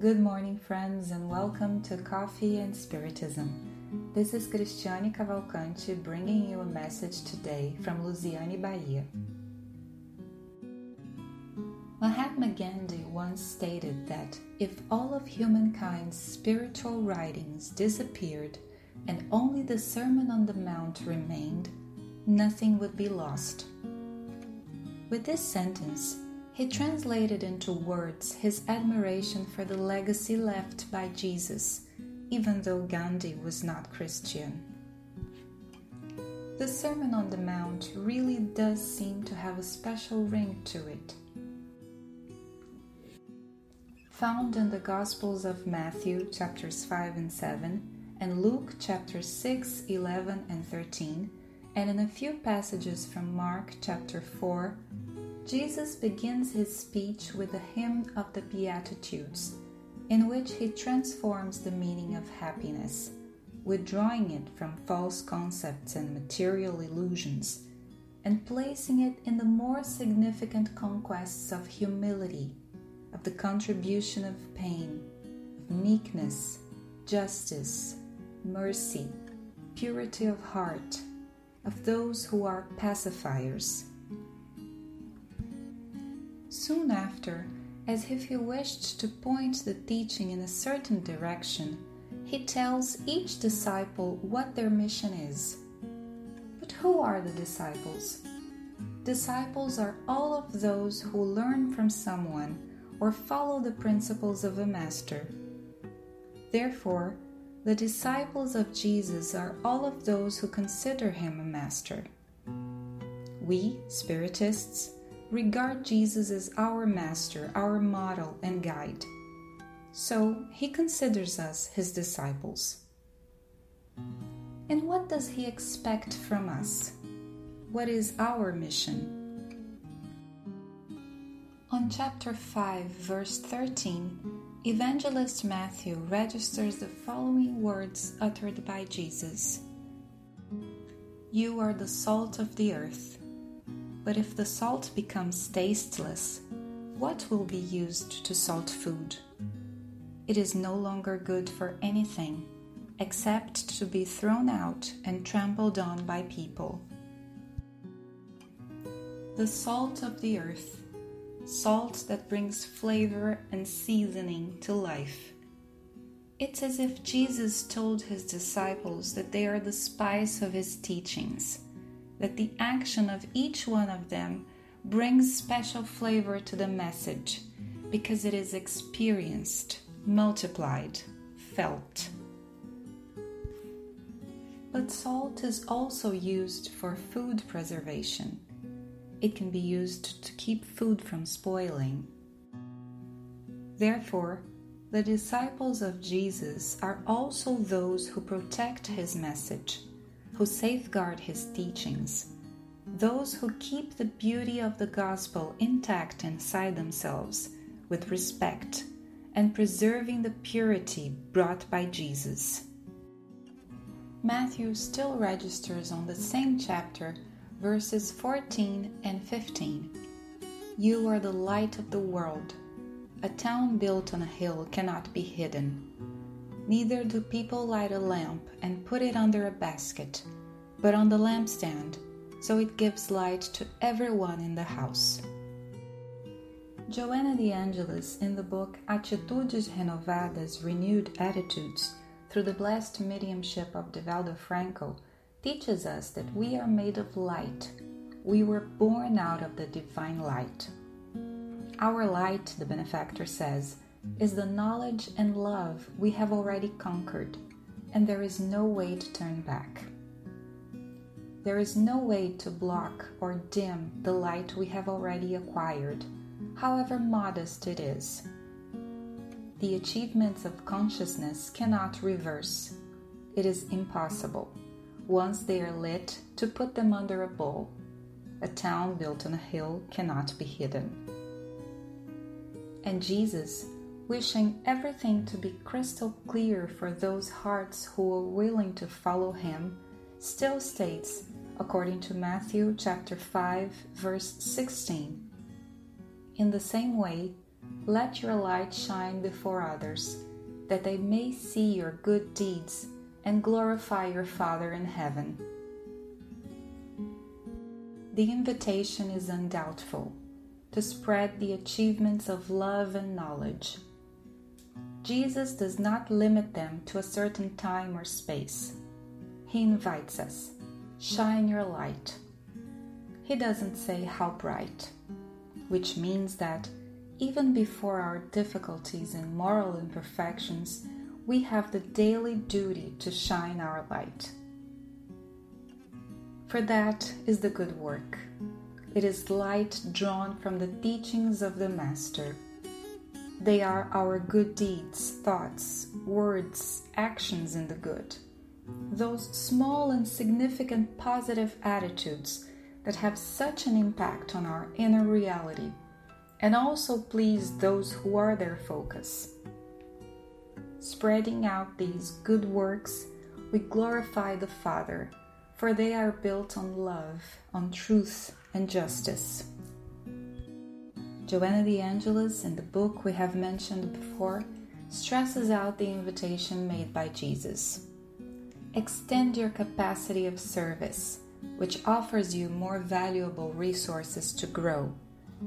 Good morning, friends, and welcome to Coffee and Spiritism. This is Cristiane Cavalcante bringing you a message today from Lusiane, Bahia. Mahatma Gandhi once stated that if all of humankind's spiritual writings disappeared and only the Sermon on the Mount remained, nothing would be lost. With this sentence, he translated into words his admiration for the legacy left by Jesus, even though Gandhi was not Christian. The Sermon on the Mount really does seem to have a special ring to it. Found in the Gospels of Matthew, chapters 5 and 7, and Luke, chapters 6, 11, and 13, and in a few passages from Mark, chapter 4, Jesus begins his speech with the hymn of the Beatitudes, in which he transforms the meaning of happiness, withdrawing it from false concepts and material illusions, and placing it in the more significant conquests of humility, of the contribution of pain, of meekness, justice, mercy, purity of heart, of those who are pacifiers Soon after, as if he wished to point the teaching in a certain direction, he tells each disciple what their mission is. But who are the disciples? Disciples are all of those who learn from someone or follow the principles of a master. Therefore, the disciples of Jesus are all of those who consider him a master. We, Spiritists, regard Jesus as our master, our model, and guide. So he considers us his disciples. And what does he expect from us? What is our mission? On chapter 5, verse 13, Evangelist Matthew registers the following words uttered by Jesus You are the salt of the earth. But if the salt becomes tasteless, what will be used to salt food? It is no longer good for anything except to be thrown out and trampled on by people. The salt of the earth, salt that brings flavor and seasoning to life. It's as if Jesus told his disciples that they are the spice of his teachings that the action of each one of them brings special flavor to the message because it is experienced, multiplied, felt. But salt is also used for food preservation. It can be used to keep food from spoiling. Therefore, the disciples of Jesus are also those who protect his message who safeguard his teachings, those who keep the beauty of the gospel intact inside themselves with respect and preserving the purity brought by Jesus. Matthew still registers on the same chapter verses 14 and 15. You are the light of the world. A town built on a hill cannot be hidden. Neither do people light a lamp and put it under a basket, but on the lampstand, so it gives light to everyone in the house. Joanna de Angelis, in the book Atitudes Renovadas Renewed Attitudes through the blessed mediumship of Divaldo Franco, teaches us that we are made of light. We were born out of the divine light. Our light, the benefactor says, is the knowledge and love we have already conquered, and there is no way to turn back. There is no way to block or dim the light we have already acquired, however modest it is. The achievements of consciousness cannot reverse. It is impossible, once they are lit, to put them under a bowl. A town built on a hill cannot be hidden. And Jesus wishing everything to be crystal clear for those hearts who are willing to follow him, still states, according to Matthew chapter 5 verse 16, in the same way, let your light shine before others, that they may see your good deeds and glorify your Father in heaven. The invitation is undoubtful to spread the achievements of love and knowledge. Jesus does not limit them to a certain time or space. He invites us, shine your light. He doesn't say how bright, which means that even before our difficulties and moral imperfections, we have the daily duty to shine our light. For that is the good work. It is light drawn from the teachings of the Master. They are our good deeds, thoughts, words, actions in the good. Those small and significant positive attitudes that have such an impact on our inner reality and also please those who are their focus. Spreading out these good works, we glorify the Father, for they are built on love, on truth, and justice. Joanna de Angelis, in the book we have mentioned before, stresses out the invitation made by Jesus. Extend your capacity of service, which offers you more valuable resources to grow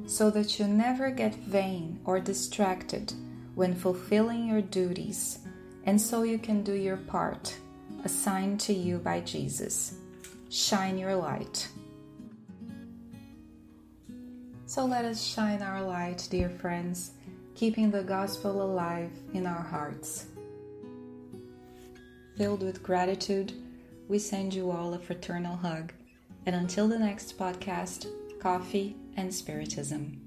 so that you never get vain or distracted when fulfilling your duties, and so you can do your part assigned to you by Jesus. Shine your light. So let us shine our light, dear friends, keeping the gospel alive in our hearts. Filled with gratitude, we send you all a fraternal hug. And until the next podcast, coffee and Spiritism.